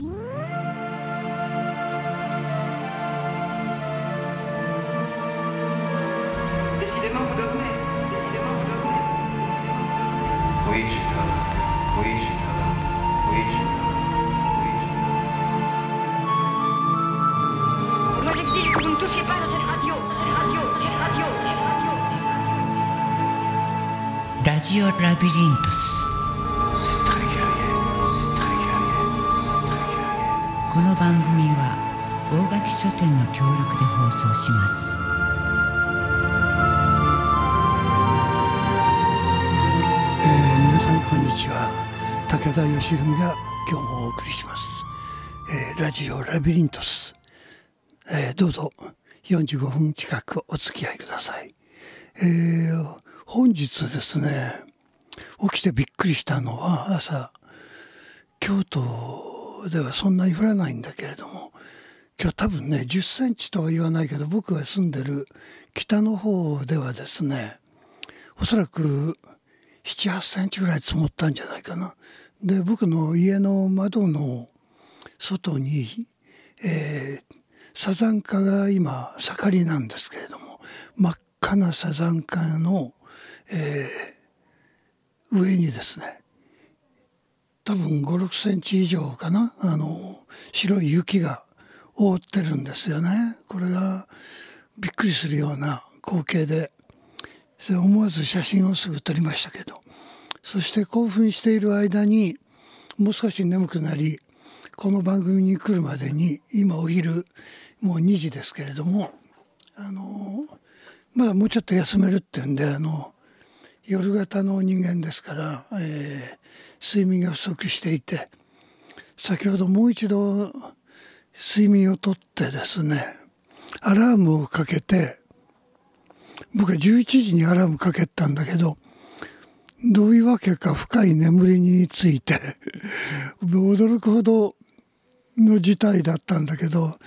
Décidément, vous dormez. Décidément, vous dormez. Décidément, vous dormez. Oui, je dors. Oui, je dors. Oui, je dors. Oui. Moi, j'exige que vous ne touchiez pas à cette radio. Cette radio, cette radio, cette radio. Radio. radio Labyrinth. 武田義文が今日もお送りします、えーラジオラビリントス、えーどうぞ45分近くお付き合いください、えー本日ですね起きてびっくりしたのは朝京都ではそんなに降らないんだけれども今日多分ね10センチとは言わないけど僕が住んでる北の方ではですねおそらく78センチぐらい積もったんじゃないかな。で僕の家の窓の外に、えーサザンカが今盛りなんですけれども真っ赤なサザンカの、えー上にですね多分5 6センチ以上かなあの白い雪が覆ってるんですよね。これがびっくりするような光景で思わず写真をすぐ撮りましたけどそして興奮している間にもう少し眠くなりこの番組に来るまでに今お昼もう2時ですけれどもあのまだもうちょっと休めるっていうんであの夜型の人間ですから、えー睡眠が不足していて先ほどもう一度睡眠をとってですねアラームをかけて僕は11時にアラームかけたんだけどどういうわけか深い眠りについて 驚くほどの事態だったんだけど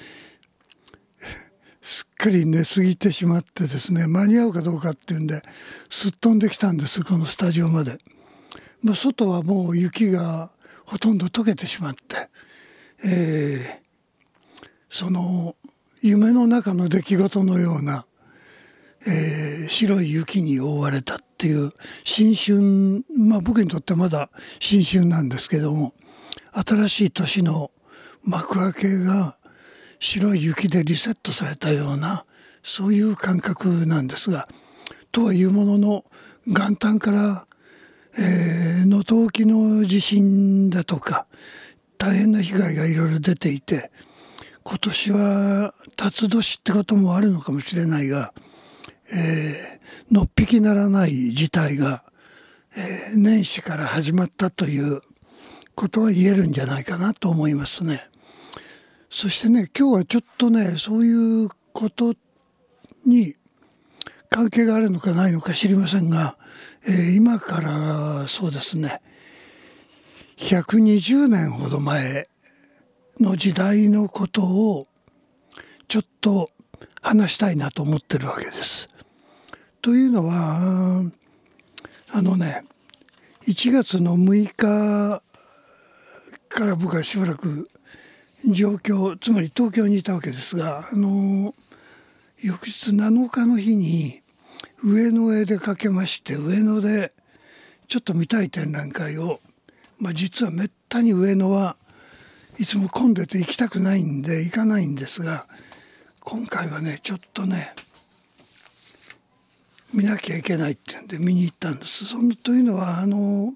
すっかり寝すぎてしまってですね間に合うかどうかっていうんですっ飛んできたんですこのスタジオまで。まあ、外はもう雪がほとんど溶けてしまって、えーその夢の中の出来事のようなえー白い雪に覆われたていう新春まあ僕にとってまだ新春なんですけども新しい年の幕開けが白い雪でリセットされたようなそういう感覚なんですがとはいうものの元旦からえー能登沖の地震だとか大変な被害がいろいろ出ていて今年は辰年ってこともあるのかもしれないがえーのっぴきならない事態が、えー年始から始まったということは言えるんじゃないかなと思いますね。そしてね今日はちょっとねそういうことに関係があるのかないのか知りませんが、えー今からそうですね120年ほど前の時代のことをちょっと話したいなと思ってるわけです。というのはあのね1月の6日から僕はしばらく上京つまり東京にいたわけですがあの翌日7日の日に上野へ出かけまして上野でちょっと見たい展覧会を、まあ、実はめったに上野はいつも混んでて行きたくないんで行かないんですが今回はねちょっとね見なきゃいけないっていうんで見に行ったんです。そのというのはあの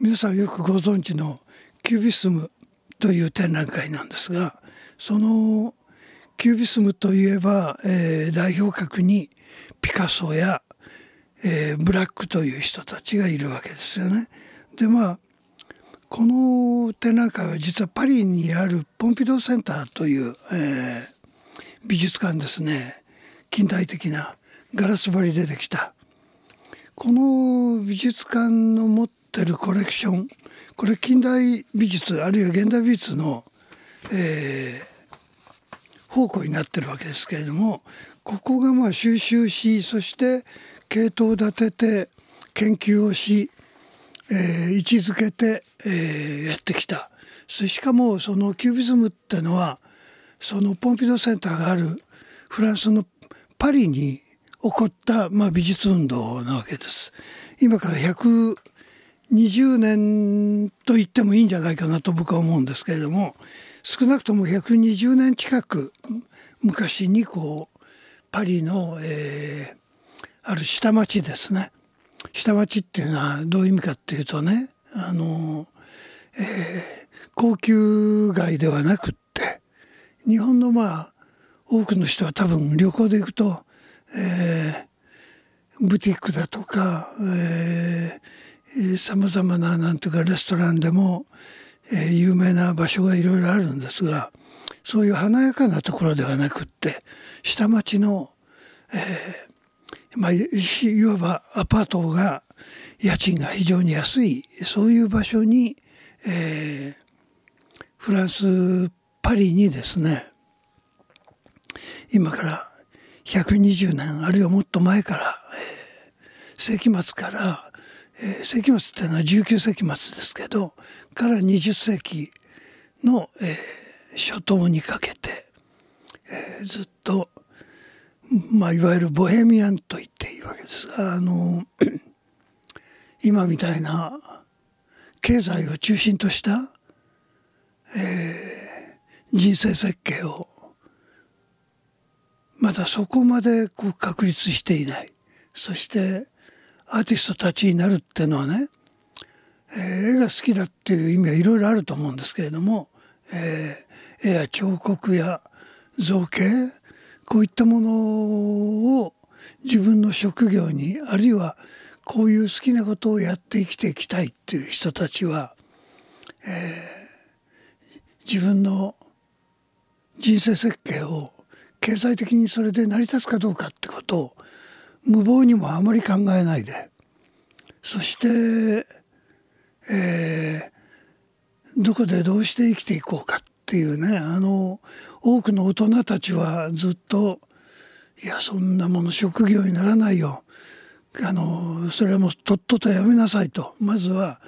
皆さんよくご存知のキュービスムという展覧会なんですがそのキュービスムといえば、えー代表格にピカソや、えーブラックという人たちがいるわけですよね。でまあこの展覧会は実はパリにあるポンピドーセンターという、えー美術館ですね近代的なガラス張りでできた。この美術館の持ってるコレクションこれ近代美術あるいは現代美術の、えー宝庫になってるわけですけれどもここがまあ収集しそして系統立てて研究をし、えー位置づけて、えーやってきた。しかもそのキュービズムってのはそのポンピドセンターがあるフランスのパリに起こった、まあ、美術運動なわけです。今から120年と言ってもいいんじゃないかなと僕は思うんですけれども少なくとも120年近く昔にこうパリの、えー、ある下町ですね下町っていうのはどういう意味かっていうとねあの、えー、高級街ではなくって日本のまあ多くの人は多分旅行で行くと、えー、ブティックだとかさまざまななんていうかレストランでも、えー、有名な場所がいろいろあるんですがそういう華やかなところではなくって下町の、えーまあ、いわばアパートが家賃が非常に安いそういう場所に、えー、フランスパリにですね今から120年あるいはもっと前から、えー、世紀末から、えー、世紀末っていうのは19世紀末ですけどから20世紀の、えー、初頭にかけて、えー、ずっと、まあ、いわゆるボヘミアンと言っていいわけですがあの 今みたいな経済を中心とした、えー、人生設計をまだそこまでこう確立していない。そしてアーティストたちになるっていうのはね、えー、絵が好きだっていう意味はいろいろあると思うんですけれども、えー、絵や彫刻や造形こういったものを自分の職業にあるいはこういう好きなことをやって生きていきたいっていう人たちは、えー、自分の人生設計を経済的にそれで成り立つかどうかってことを無謀にもあまり考えないで。そして、えー、どこでどうして生きていこうかっていうねあの多くの大人たちはずっといやそんなもの職業にならないよ。あのそれはもうとっととやめなさいと。まずは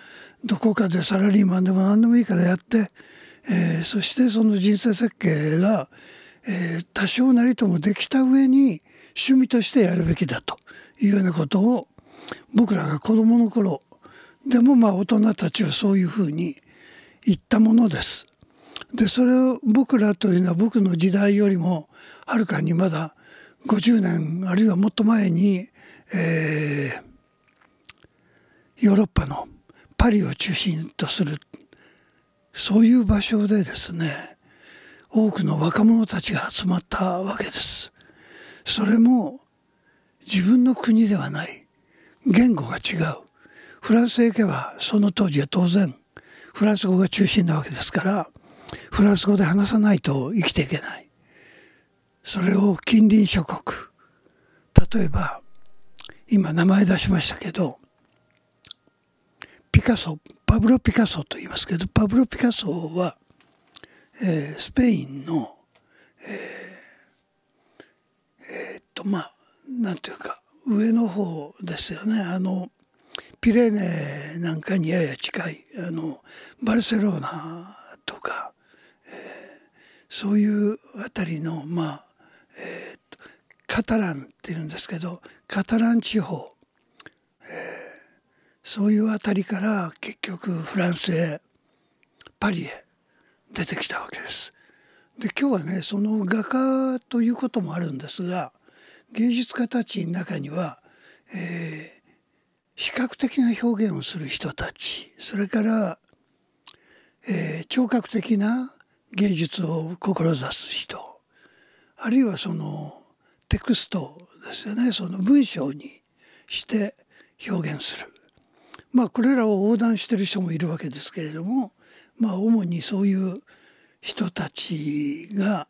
どこかでサラリーマンでも何でもいいからやって、えー、そしてその人生設計がえー、多少なりともできた上に趣味としてやるべきだというようなことを僕らが子どもの頃でもまあ大人たちはそういうふうに言ったものです。でそれを僕らというのは僕の時代よりもはるかにまだ50年あるいはもっと前に、えー、ヨーロッパのパリを中心とするそういう場所でですね多くの若者たちが集まったわけです。それも自分の国ではない。言語が違う。フランスへ行けばその当時は当然フランス語が中心なわけですからフランス語で話さないと生きていけない。それを近隣諸国例えば今名前出しましたけどピカソパブロ・ピカソと言いますけどパブロ・ピカソはえー、スペインのえー、えー、っとまあなんていうか上の方ですよね。あのピレーネなんかにやや近いあのバルセロナとか、えー、そういうあたりのまあ、えー、カタランっていうんですけどカタラン地方、えー、そういうあたりから結局フランスへパリへ出てきたわけです。で今日はねその画家ということもあるんですが芸術家たちの中には、えー、視覚的な表現をする人たちそれから、えー、聴覚的な芸術を志す人あるいはそのテクストですよねその文章にして表現するまあこれらを横断してる人もいるわけですけれどもまあ主にそういう人たちが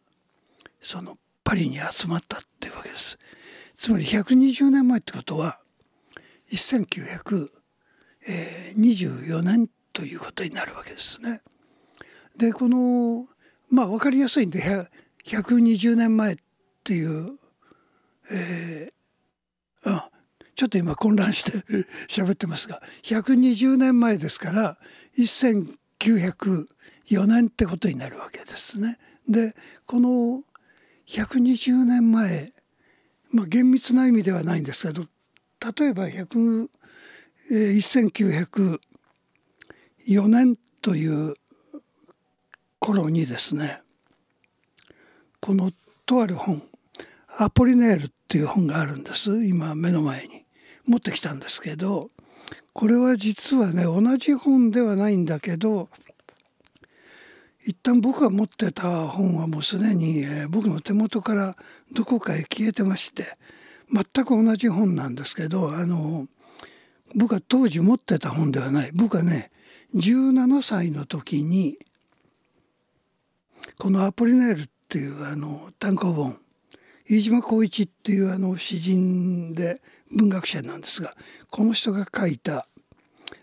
そのパリに集まったっていうわけです。つまり120年前ってことは1924年ということになるわけですね。でこのまあ分かりやすいんで120年前っていう、えー、あちょっと今混乱して 喋ってますが120年前ですから1924 1904年ってことになるわけですね。でこの120年前、まあ、厳密な意味ではないんですけど例えば100、えー、1904年という頃にですねこのとある本「アポリネール」っていう本があるんです今目の前に持ってきたんですけどこれは実はね同じ本ではないんだけど一旦僕が持ってた本はもうすでに、えー、僕の手元からどこかへ消えてまして全く同じ本なんですけどあの僕は当時持ってた本ではない。僕はね17歳の時にこの「アポリネール」っていうあの単行本飯島浩一っていうあの詩人で文学者なんですがこの人が書いた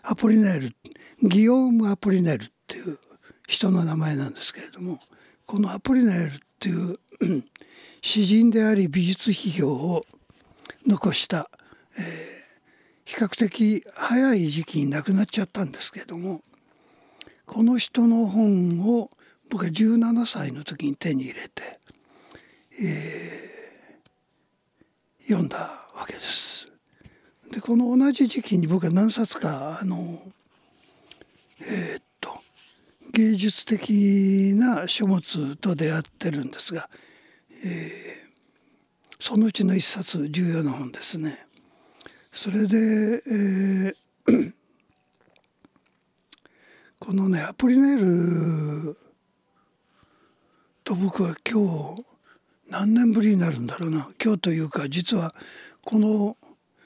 アポリネールギオーム・アポリネールっていう人の名前なんですけれどもこのアポリネールっていう詩人であり美術批評を残した、えー、比較的早い時期に亡くなっちゃったんですけれどもこの人の本を僕は17歳の時に手に入れて、えー、読んだわけです。でこの同じ時期に僕は何冊かあのえー、っと芸術的な書物と出会ってるんですが、えー、そのうちの一冊重要な本ですね。それで、えー、このねアポリネールと僕は今日何年ぶりになるんだろうな今日というか実はこの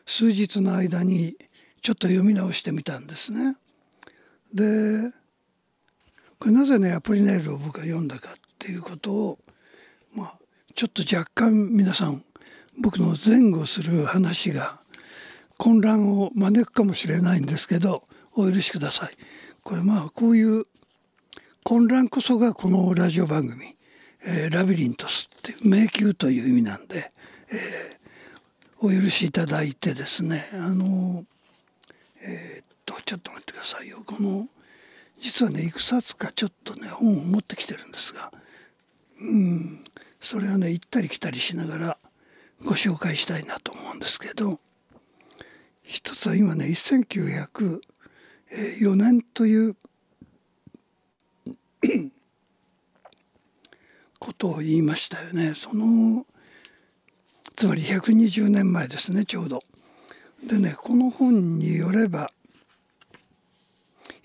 数日の間にちょっと読み直してみたんですね。でこれなぜねアポリネールを僕が読んだかっていうことをまあちょっと若干皆さん僕の前後する話が混乱を招くかもしれないんですけどお許しください。これまあこういう混乱こそがこのラジオ番組「えー、ラビリントス」って迷宮という意味なんで、えお許しいただいてですねあのえー、っとちょっと待ってくださいよ。この実はねいくつかちょっとね本を持ってきてるんですがうんそれをね行ったり来たりしながらご紹介したいなと思うんですけど一つは今ね1904年ということを言いましたよね。そのつまり120年前ですねちょうど。でねこの本によれば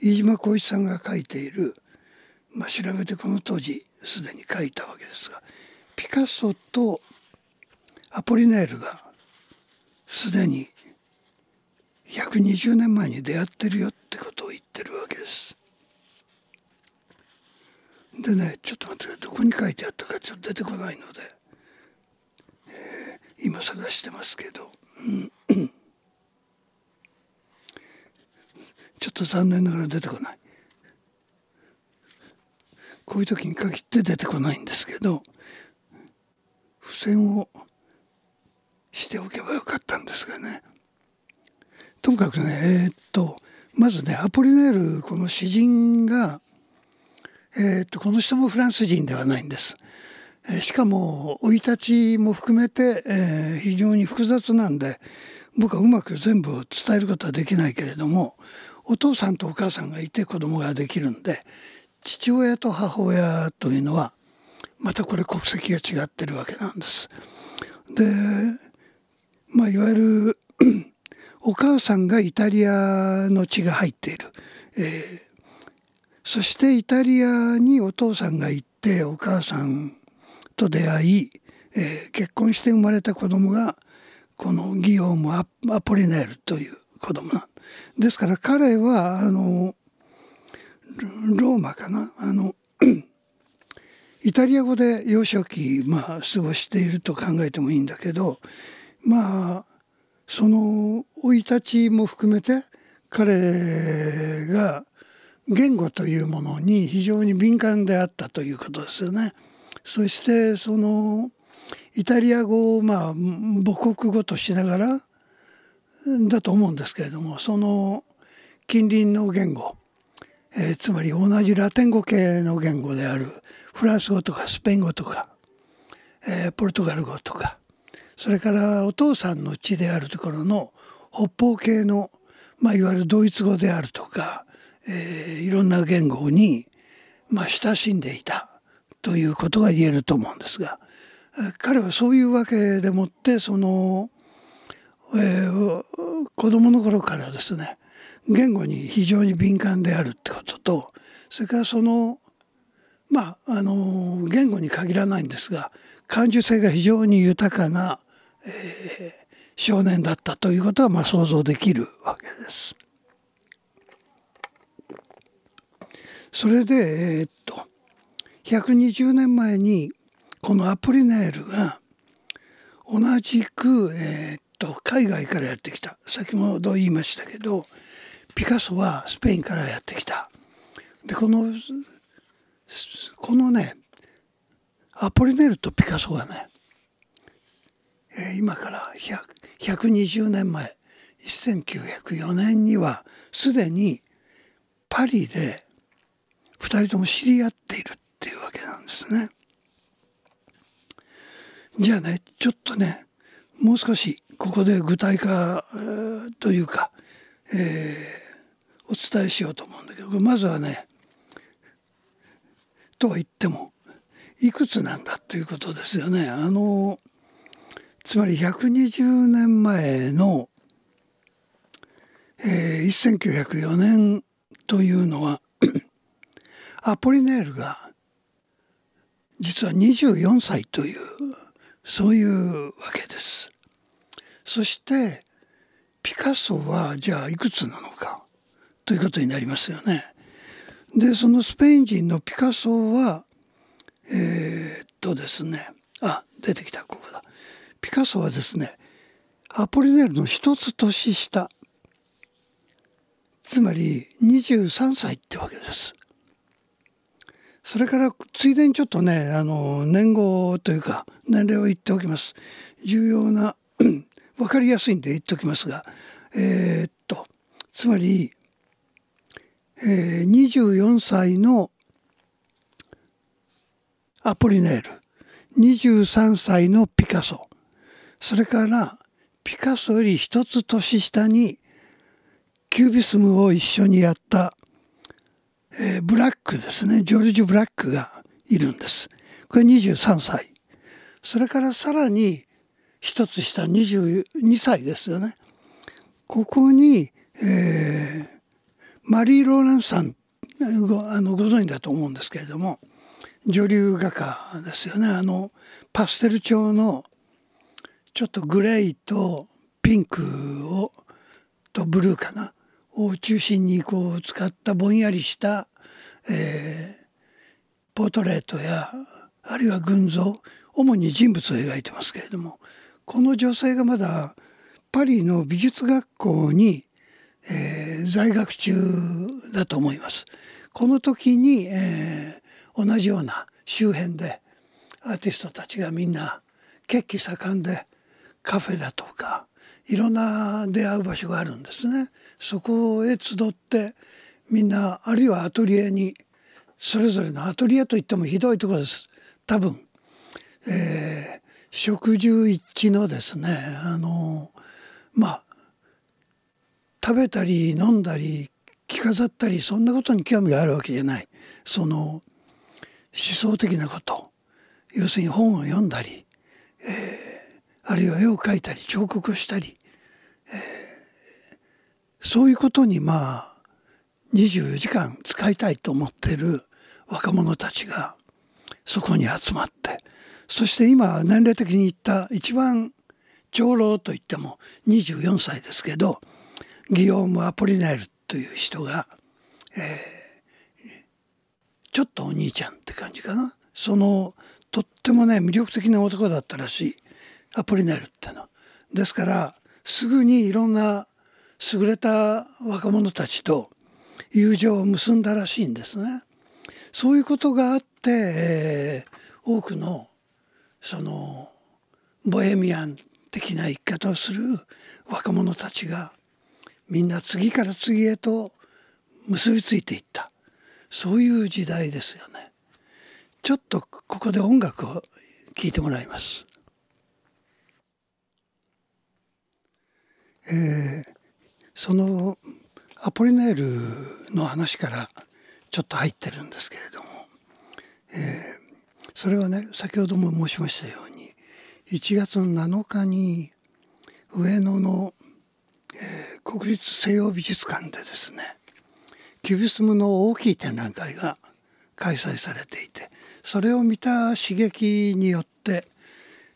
飯島浩一さんが書いている、まあ、調べてこの当時すでに書いたわけですがピカソとアポリネールがすでに120年前に出会ってるよってことを言ってるわけです。でねちょっと待ってどこに書いてあったかちょっと出てこないので。え今探してますけど、ちょっと残念ながら出てこない。こういう時に限って出てこないんですけど付箋をしておけばよかったんですがね。ともかくねえー、っとまずねアポリネールこの詩人がえー、っとこの人もフランス人ではないんです。しかも生い立ちも含めて、えー、非常に複雑なんで僕はうまく全部伝えることはできないけれどもお父さんとお母さんがいて子供ができるんで父親と母親というのはまたこれ国籍が違ってるわけなんです。でまあいわゆる お母さんがイタリアの血が入っている、えー、そしてイタリアにお父さんが行ってお母さんと出会い、えー、結婚して生まれた子供がこのギオーム・アポリネールという子供なんですから彼はあのローマかな？あの イタリア語で幼少期、まあ、過ごしていると考えてもいいんだけどまあその生い立ちも含めて彼が言語というものに非常に敏感であったということですよね。そしてそのイタリア語をまあ母国語としながらだと思うんですけれどもその近隣の言語えーつまり同じラテン語系の言語であるフランス語とかスペイン語とか、えーポルトガル語とかそれからお父さんの地であるところの北方系の、まあ、いわゆるドイツ語であるとか、えーいろんな言語に、まあ、親しんでいた。ということが言えると思うんですが彼はそういうわけでもってその、えー子供の頃からですね言語に非常に敏感であるってこととそれからそのまああの言語に限らないんですが感受性が非常に豊かな、えー少年だったということはまあ想像できるわけです。それでえーっと120年前にこのアポリネールが同じく、えーっと海外からやってきた先ほど言いましたけどピカソはスペインからやってきた。でこのこのねアポリネールとピカソがね、えー今から120年前1904年にはすでにパリで2人とも知り合っているっていうわけなんですね。じゃあねちょっとねもう少しここで具体化というか、えーお伝えしようと思うんだけどまずはねとは言ってもいくつなんだということですよね。あのつまり120年前の、えー1904年というのは アポリネールが実は24歳というそういうわけです。そしてピカソはじゃあいくつなのかということになりますよね。でそのスペイン人のピカソはえーっとですねあ出てきたここだピカソはですねアポリネールの一つ年下つまり23歳ってわけです。それからついでにちょっとねあの年号というか年齢を言っておきます。重要な分かりやすいんで言っておきますがえーっとつまり、えー24歳のアポリネール。23歳のピカソ。それからピカソより一つ年下にキュービスムを一緒にやった、えーブラックですね。ジョルジュ・ブラックがいるんです。これ23歳。それからさらに一つ下22歳ですよね。ここに、えーマリー・ローランさんごあのご存知だと思うんですけれども女流画家ですよね。あのパステル調のちょっとグレーとピンクをとブルーかな。を中心にこう使ったぼんやりした、えーポートレートやあるいは群像主に人物を描いてますけれどもこの女性がまだパリの美術学校に、えー在学中だと思います。この時に、えー同じような周辺でアーティストたちがみんな血気盛んでカフェだとかいろんな出会う場所があるんですね。そこへ集ってみんなあるいはアトリエにそれぞれのアトリエといってもひどいところです。多分、えー食住一致のですねあのまあ食べたり飲んだり着飾ったりそんなことに興味があるわけじゃない。その思想的なこと。要するに本を読んだり、えーあるいは絵を描いたり彫刻をしたり、えーそういうことにまあ24時間使いたいと思っている若者たちがそこに集まってそして今年齢的に言った一番長老といっても24歳ですけどギヨーム・アポリネールという人が、えーちょっとお兄ちゃんって感じかな。そのとってもね魅力的な男だったらしい。アポリネールってのは。ですからすぐにいろんな優れた若者たちと友情を結んだらしいんですね。そういうことがあって、えー多くのそのボヘミアン的な生き方をする若者たちがみんな次から次へと結びついていったそういう時代ですよね。ちょっとここで音楽を聴いてもらいます。えーそのアポリネールの話からちょっと入ってるんですけれども、えーそれはね先ほども申しましたように1月の7日に上野の、えー国立西洋美術館でですねキュビスムの大きい展覧会が開催されていてそれを見た刺激によって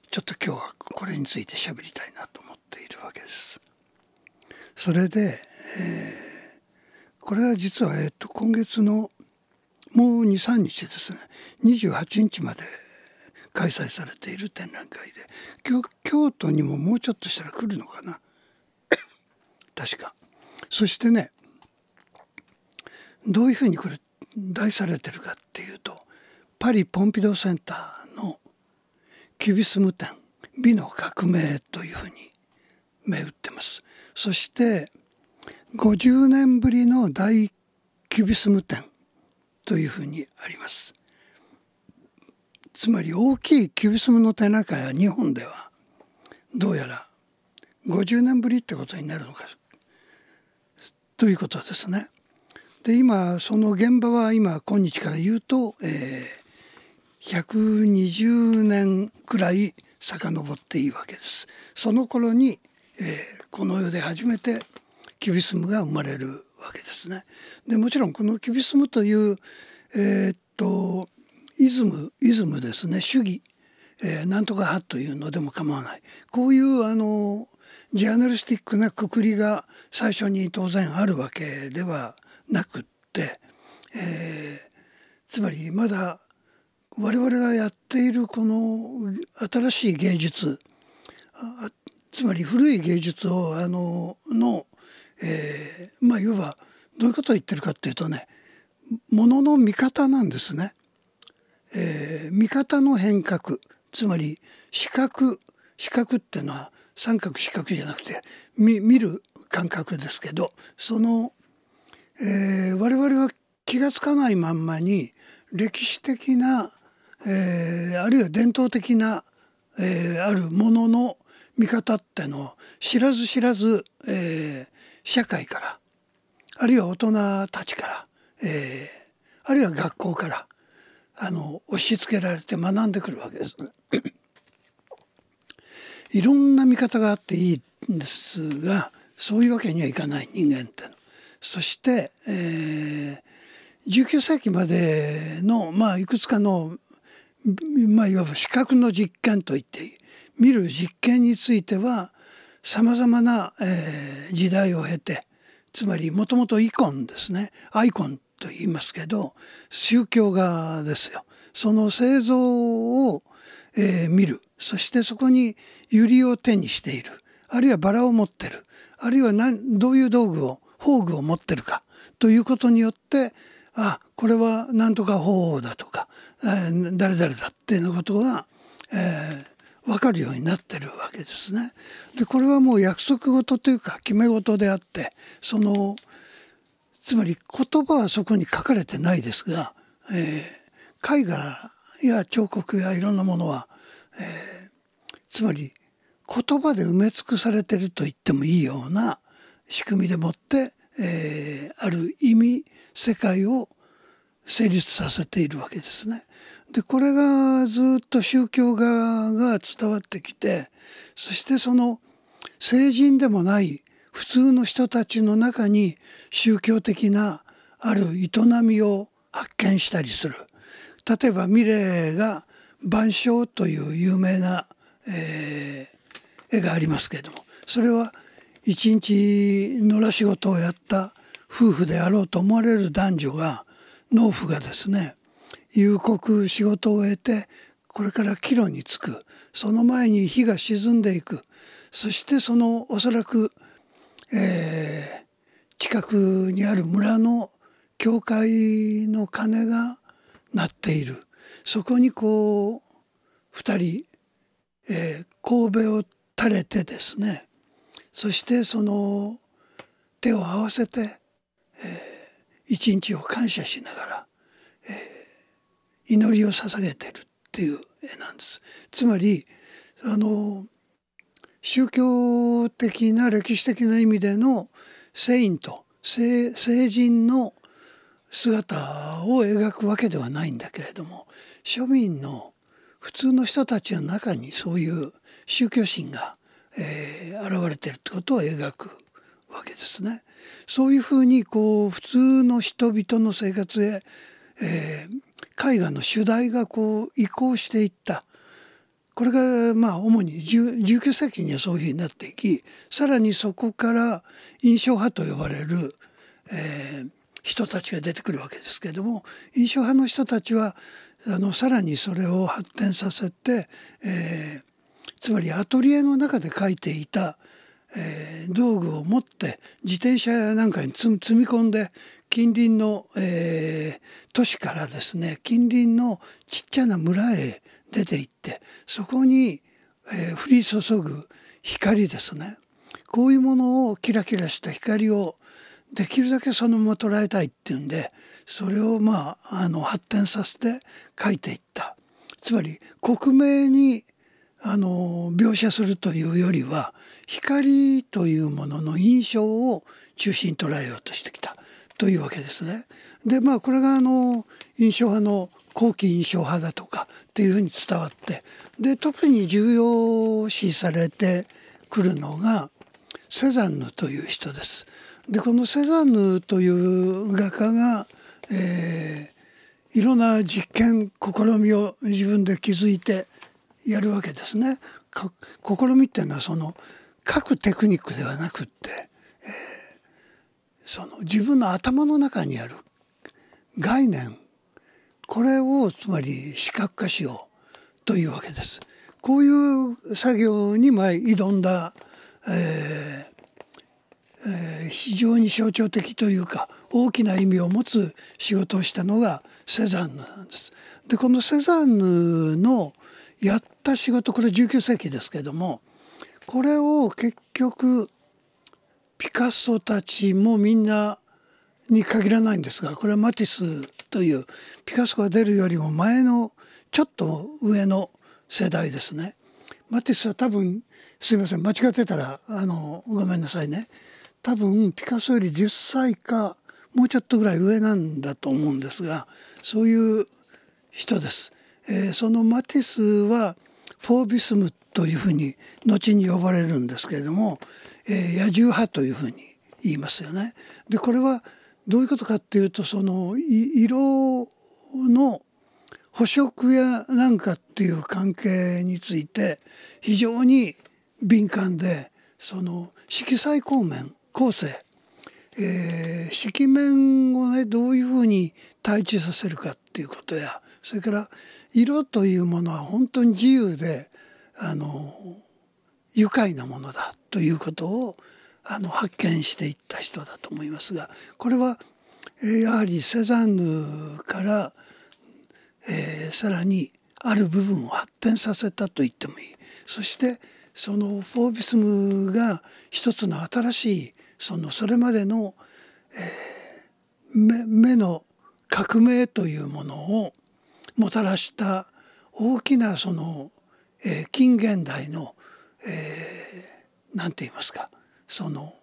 ちょっと今日はこれについて喋りたいなと思っているわけです。それで、えーこれは実は、えっと今月のもう23日ですね28日まで開催されている展覧会で京京都にももうちょっとしたら来るのかな 確か。そしてねどういうふうにこれ題されてるかっていうとパリ・ポンピドーセンターのキュビスム展美の革命というふうに銘打ってます。そして50年ぶりの大キュビスム展というふうにあります。つまり大きいキュビスムの展覧会は日本ではどうやら50年ぶりってことになるのかということですね。で今その現場は今今日から言うと、えー、120年くらい遡っていいわけです。その頃に、えこの世で初めてキュビスムが生まれるわけですね。でもちろんこのキュビスムというえーっとイズムイズムですね主義、えーなんとか派というのでも構わないこういうあのジャーナリスティックなくくりが最初に当然あるわけではなくって、えーつまりまだ我々がやっているこの新しい芸術あつまり古い芸術をあのの、えーまあいわばどういうことを言ってるかっていうとねものの見方なんですね。えー見方の変革つまり視覚視覚っていうのは三角四角じゃなくて見見る感覚ですけどその、えー我々は気が付かないまんまに歴史的な、えーあるいは伝統的な、えーあるものの見方ってのを知らず知らず、えー社会からあるいは大人たちから、えーあるいは学校からあの押し付けられて学んでくるわけです。いろんな見方があっていいんですがそういうわけにはいかない人間って。そして、えー19世紀までの、まあ、いくつかの、まあ、いわば視覚の実験といっていい見る実験についてはさまざまな、えー時代を経てつまりもともとイコンですねアイコンと言いますけど宗教画ですよ。その製造を、えー見る。そしてそこに百合を手にしている。あるいはバラを持ってる。あるいは何どういう道具を宝具を持ってるか。ということによってあこれは何とか法王だとか、えー誰々だっていうことが、えー分かるようになってるわけですね。でこれはもう約束事というか決め事であってそのつまり言葉はそこに書かれてないですが、えー絵画や彫刻やいろんなものは、えーつまり言葉で埋め尽くされてると言ってもいいような仕組みでもって、えーある意味世界を成立させているわけですね。でこれがずっと宗教側が伝わってきてそしてその聖人でもない普通の人たちの中に宗教的なある営みを発見したりする。例えばミレーが「晩鐘」という有名な、えー絵がありますけれどもそれは一日野良仕事をやった夫婦であろうと思われる男女が農夫がですね夕刻仕事を終えてこれから帰路に着く。その前に日が沈んでいく。そしてそのおそらく、えー近くにある村の教会の鐘が鳴っている。そこにこう二人、えー神戸を垂れてですね。そしてその手を合わせて、えー一日を感謝しながら、えー、祈りを捧げてるっていう絵なんです。つまりあの宗教的な歴史的な意味でのセイント聖人の姿を描くわけではないんだけれども庶民の普通の人たちの中にそういう宗教心が、えー、現れているってことを描くわけですね。そういうふうにこう普通の人々の生活へ、えー、絵画の主題がこう移行していった。これがまあ主に19世紀にはそういうふうになっていきさらにそこから印象派と呼ばれる、えー、人たちが出てくるわけですけれども印象派の人たちはあのさらにそれを発展させて、えー、つまりアトリエの中で描いていた、えー、道具を持って自転車なんかに積み込んで近隣の、えー、都市からですね近隣のちっちゃな村へ出て行ってそこに、えー、降り注ぐ光ですね。こういうものをキラキラした光をできるだけそのまま捉えたいっていうんでそれをまああの発展させて書いていった。つまり克明にあの描写するというよりは光というものの印象を中心に捉えようとしてきたというわけですね。でまあこれがあの印象派の後期印象派だとかっていうふうに伝わってで特に重要視されてくるのがセザンヌという人です。でこのセザンヌという画家が、えー、いろんな実験試みを自分で築いてやるわけですね。試みっていうのはその書くテクニックではなくって、えー、その自分の頭の中にある概念これをつまり視覚化しようというわけです。こういう作業に前挑んだ、えーえー、非常に象徴的というか大きな意味を持つ仕事をしたのがセザンヌなんです。でこのセザンヌのやった仕事これ19世紀ですけどもこれを結局ピカソたちもみんなに限らないんですがこれはマティスというピカソが出るよりも前のちょっと上の世代ですね。マティスは多分すいません間違ってたらあのごめんなさいね多分ピカソより10歳かもうちょっとぐらい上なんだと思うんですがそういう人です。えー、そのマティスはフォービスムというふうに後に呼ばれるんですけれども、えー、野獣派というふうに言いますよね。でこれはどういうことかっていうとその色の補色やなんかっていう関係について非常に敏感でその色彩光面構成、えー、色面をねどういうふうに対峙させるかっていうことやそれから色というものは本当に自由であの愉快なものだということをあの発見していった人だと思いますがこれは、やはりセザンヌから、えー、さらにある部分を発展させたと言ってもいい。そしてそのフォービスムが一つの新しいそのそれまでの、えー、目目の革命というものをもたらした大きなその、えー、近現代の何、えー、て言いますかその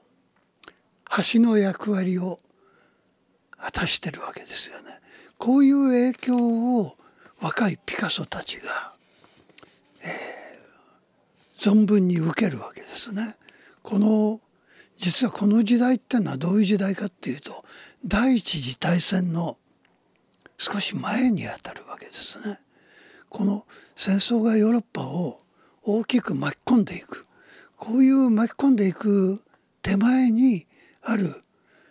橋の役割を果たしてるわけですよね。こういう影響を若いピカソたちが、えー、存分に受けるわけですね。この実はこの時代っていうのはどういう時代かっていうと第一次大戦の少し前にあたるわけですね。この戦争がヨーロッパを大きく巻き込んでいくこういう巻き込んでいく手前にある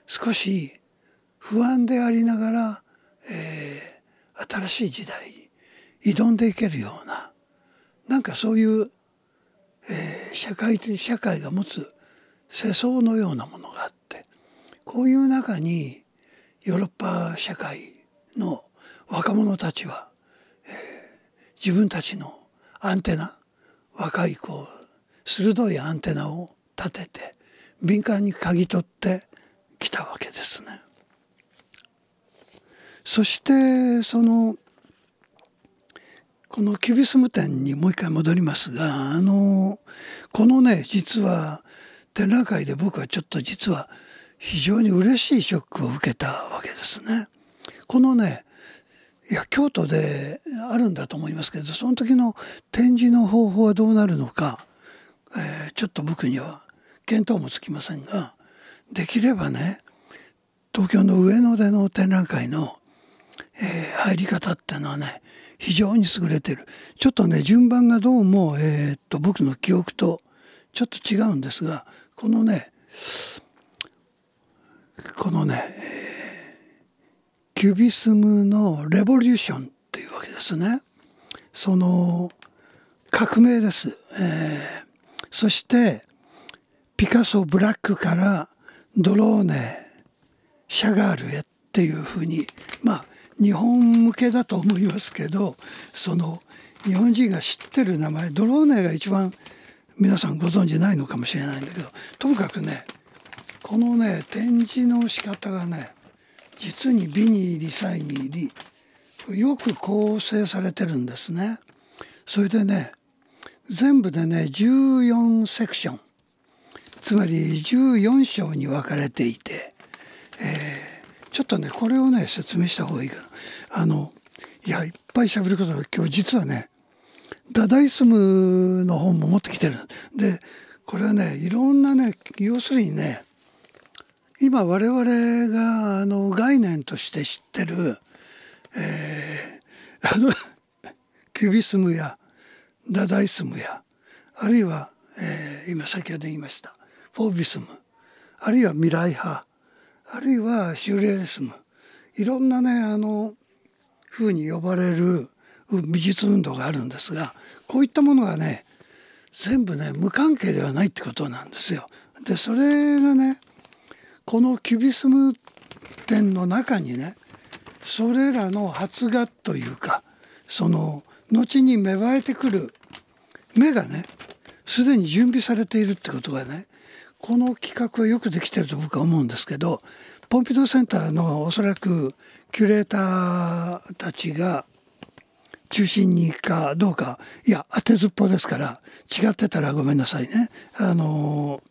少し不安でありながら、えー、新しい時代に挑んでいけるようななんかそういう、えー、社会的社会が持つ世相のようなものがあってこういう中にヨーロッパ社会の若者たちは、えー、自分たちのアンテナ若い子鋭いアンテナを立てて敏感に嗅ぎ取ってきたわけですね。そしてそのこのキュビスム展にもう一回戻りますがあのこのね実は展覧会で僕はちょっと実は非常に嬉しいショックを受けたわけですね。このねいや京都であるんだと思いますけどその時の展示の方法はどうなるのか、えーちょっと僕には見当もつきませんができればね東京の上野での展覧会の、えー入り方っていうのはね非常に優れてる。ちょっとね順番がどうも、えーっと僕の記憶とちょっと違うんですがこのねこのね、えーキュビスムのレボリューションっていうわけですね。その革命です。えーそしてピカソブラックからドローネシャガールへっていうふうにまあ日本向けだと思いますけどその日本人が知ってる名前ドローネが一番皆さんご存知ないのかもしれないんだけどともかくねこのね展示の仕方がね実に美に入り細に入りよく構成されてるんですね。それでね全部でね14セクションつまり14章に分かれていて、えーちょっとねこれをね説明した方がいいかな。あのいやいっぱい喋ることが今日実はねダダイスムの本も持ってきてるでこれはねいろんなね要するにね今我々があの概念として知ってる、えー あのキュビスムやダダイスムやあるいは、えー今先ほど言いましたフォービスムあるいは未来派あるいはシューレアリスムいろんなねあの風に呼ばれる美術運動があるんですがこういったものがね全部ね無関係ではないってことなんですよ。でそれがねこのキュビスム展の中にねそれらの発芽というかその後に芽生えてくる芽がねすでに準備されているってことがねこの企画はよくできてると僕は思うんですけどポンピドーセンターのおそらくキュレーターたちが中心にかどうかいや当てずっぽですから違ってたらごめんなさいね。あの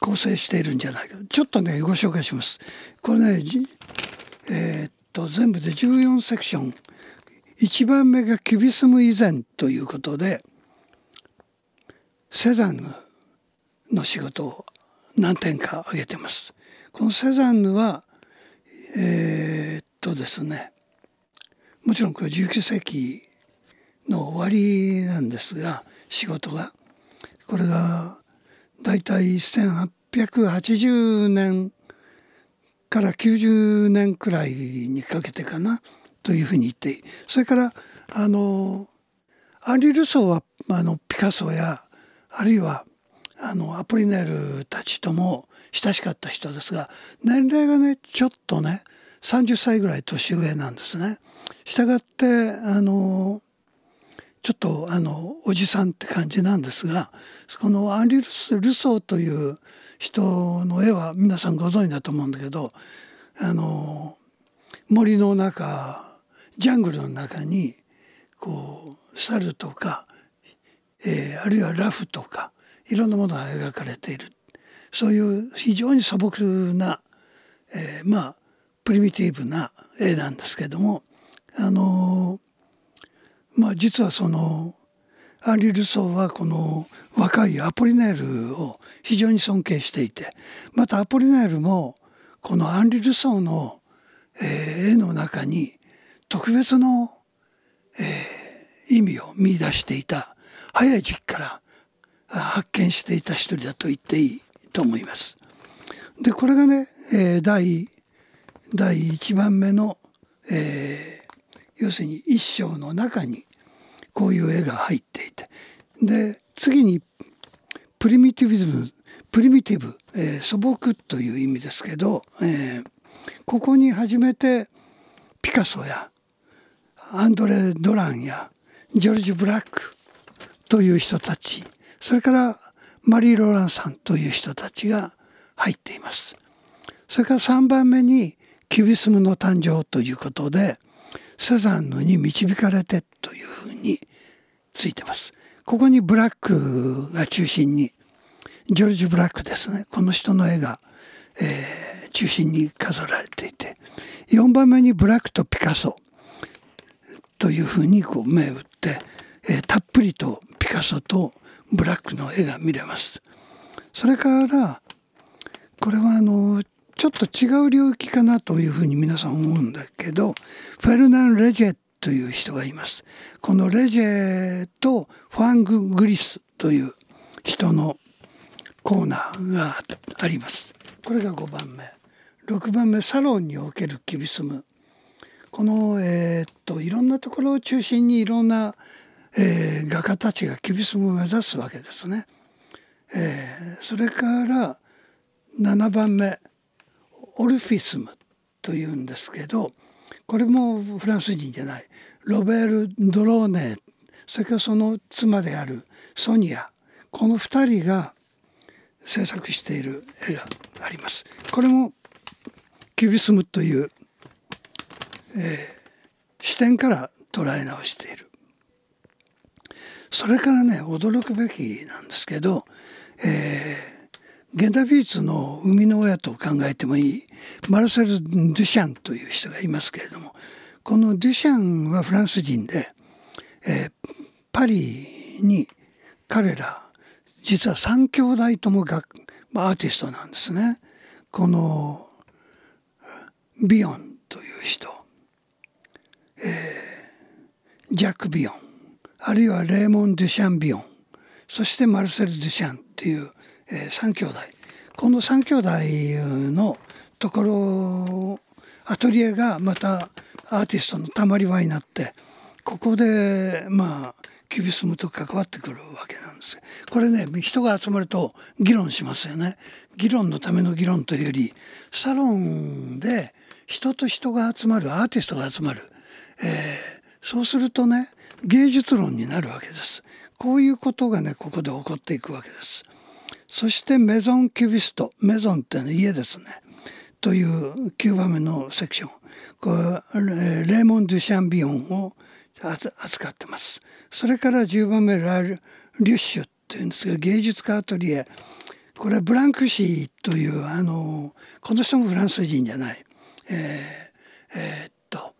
構成しているんじゃないか。ちょっとねご紹介します。これねえーっと全部で14セクション。1番目がキュビスム以前ということでセザンヌの仕事を何点か挙げてます。このセザンヌはえーっとですねもちろんこれ19世紀の終わりなんですが仕事が。これがだいたい1880年から90年くらいにかけてかなというふうに言ってそれからあのアンリ・ルソーはあのピカソやあるいはあのアポリネールたちとも親しかった人ですが年齢がねちょっとね30歳ぐらい年上なんですね。したがってあのちょっとあのおじさんって感じなんですがこのアンリ・ルルソーという人の絵は皆さんご存知だと思うんだけどあの森の中ジャングルの中にこう猿とか、えーあるいはラフとかいろんなものが描かれている。そういう非常に素朴な、えーまあプリミティブな絵なんですけどもあのまあ実はそのアンリ・ルソーはこの若いアポリネールを非常に尊敬していてまたアポリネールもこのアンリ・ルソーの、えー絵の中に特別の、えー意味を見出していた早い時期から発見していた一人だと言っていいと思います。でこれがね、えー第第1番目の、えー要するに一章の中にこういう絵が入っていてで次にプリミティビズムプリミティブ、えー素朴という意味ですけど、えーここに初めてピカソやアンドレ・ドランやジョルジュ・ブラックという人たちそれからマリー・ローランさんという人たちが入っています。それから3番目にキュビスムの誕生ということでセザンヌに導かれてというふうについてます。ここにブラックが中心にジョルジュ・ブラックですねこの人の絵が、えー、中心に飾られていて4番目にブラックとピカソというふうにこう目打って、えー、たっぷりとピカソとブラックの絵が見れます。それからこれはあのちょっと違う領域かなというふうに皆さん思うんだけどフェルナン・レジェッという人がいます。このレジェとファング・グリスという人のコーナーがあります。これが5番目。6番目サロンにおけるキビスム。この、えー、っといろんなところを中心にいろんな、えー、画家たちがキビスムを目指すわけですね。えー、それから7番目オルフィスムというんですけどこれもフランス人じゃないロベール・ドローネそれからその妻であるソニアこの2人が制作している絵があります。これもキュビスムという、えー、視点から捉え直している。それからね驚くべきなんですけど、えー、現代美術の生みの親と考えてもいい。マルセル・デュシャンという人がいますけれどもこのデュシャンはフランス人で、えー、パリに彼ら実は3兄弟ともが、まあ、アーティストなんですね。このビヨンという人、えー、ジャック・ビヨン。あるいはレーモン・デュシャン・ビヨン。そしてマルセル・デュシャンっていう、えー、3兄弟。この3兄弟のところアトリエがまたアーティストのたまり場になってここでまあキュビスムと関わってくるわけなんです。これね人が集まると議論しますよね。議論のための議論というよりサロンで人と人が集まるアーティストが集まる、えー、そうするとね芸術論になるわけです。こういうことがねここで起こっていくわけです。そしてメゾンキュビストメゾンっての家ですねという9番目のセクションこれレーモン・デュシャンビオンを扱ってます。それから10番目ラル・リュッシュっていうんですが芸術家アトリエこれブランクシーというあのこの人もフランス人じゃない、えーえー、っと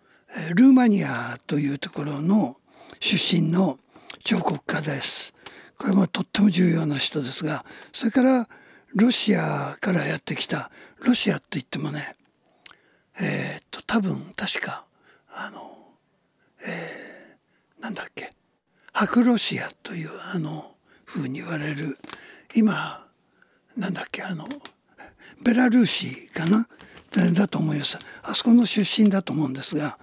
ルーマニアというところの出身の彫刻家です。これもとっても重要な人ですがそれからロシアからやってきたロシアって言ってもねえー、っと多分確かあのえー、なんだっけ白ロシアというあのふうに言われる今なんだっけあのベラルーシかなだと思います。あそこの出身だと思うんですが、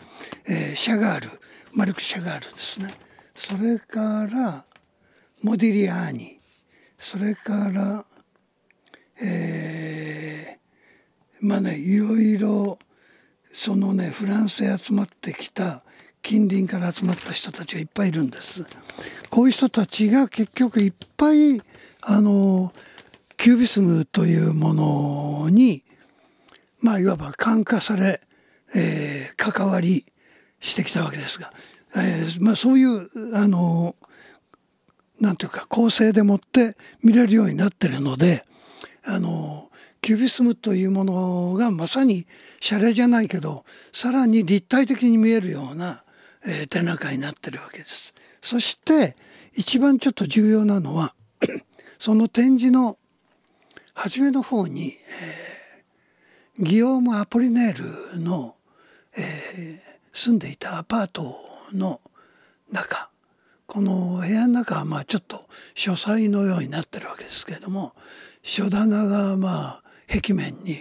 えー、シャガールマルク・シャガールですね。それからモディリアーニ。それからえー、まあねいろいろそのねフランスへ集まってきた近隣から集まった人たちがいっぱいいるんです。こういう人たちが結局いっぱいあのキュービスムというものにまあいわば感化され、えー、関わりしてきたわけですが、えー、まあ、そういうあのなんていうか構成でもって見れるようになってるのであのキュビスムというものがまさにシャレじゃないけどさらに立体的に見えるようなえー、展覧会になってるわけです。そして一番ちょっと重要なのは その展示の初めの方に、えー、ギオーム・アポリネールの、えー、住んでいたアパートの中この部屋の中はまあちょっと書斎のようになってるわけですけれども書棚がまあ壁面に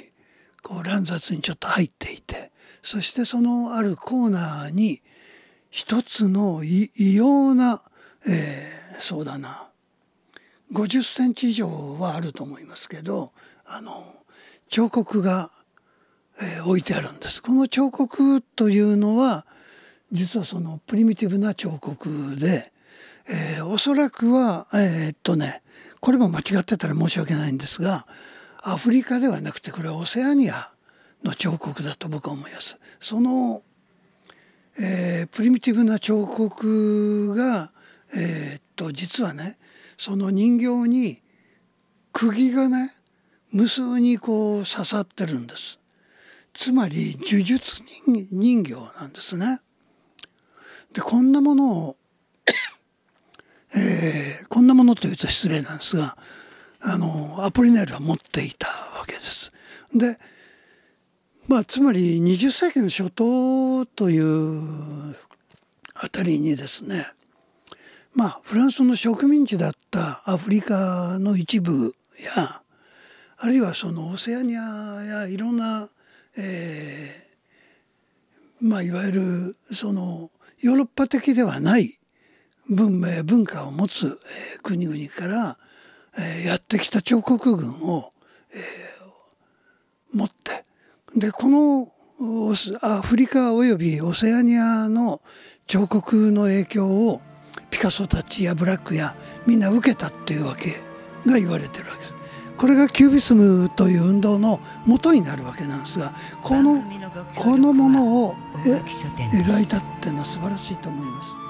こう乱雑にちょっと入っていてそしてそのあるコーナーに一つの異様な、えー、そうだな50センチ以上はあると思いますけどあの彫刻が、えー、置いてあるんです。この彫刻というのは実はそのプリミティブな彫刻で、えー、おそらくはえー、っとねこれも間違ってたら申し訳ないんですがアフリカではなくてこれはオセアニアの彫刻だと僕は思います。その、えープリミティブな彫刻が、えーっと実はねその人形に釘がね無数にこう刺さってるんです。つまり呪術人人形なんですね。でこんなものを、えーこんなものというと失礼なんですがあのアポリネールは持っていたわけです。でまあつまり20世紀の初頭というあたりにですねまあフランスの植民地だったアフリカの一部やあるいはそのオセアニアやいろんな、えーまあいわゆるそのヨーロッパ的ではない文明文化を持つ、えー国々から、えーやってきた彫刻群を、えー持ってでこのアフリカおよびオセアニアの彫刻の影響をピカソたちやブラックやみんな受けたっていうわけが言われてるわけです。これがキュービスムという運動の元になるわけなんですがこのこのものを描いたっていうのは素晴らしいと思います。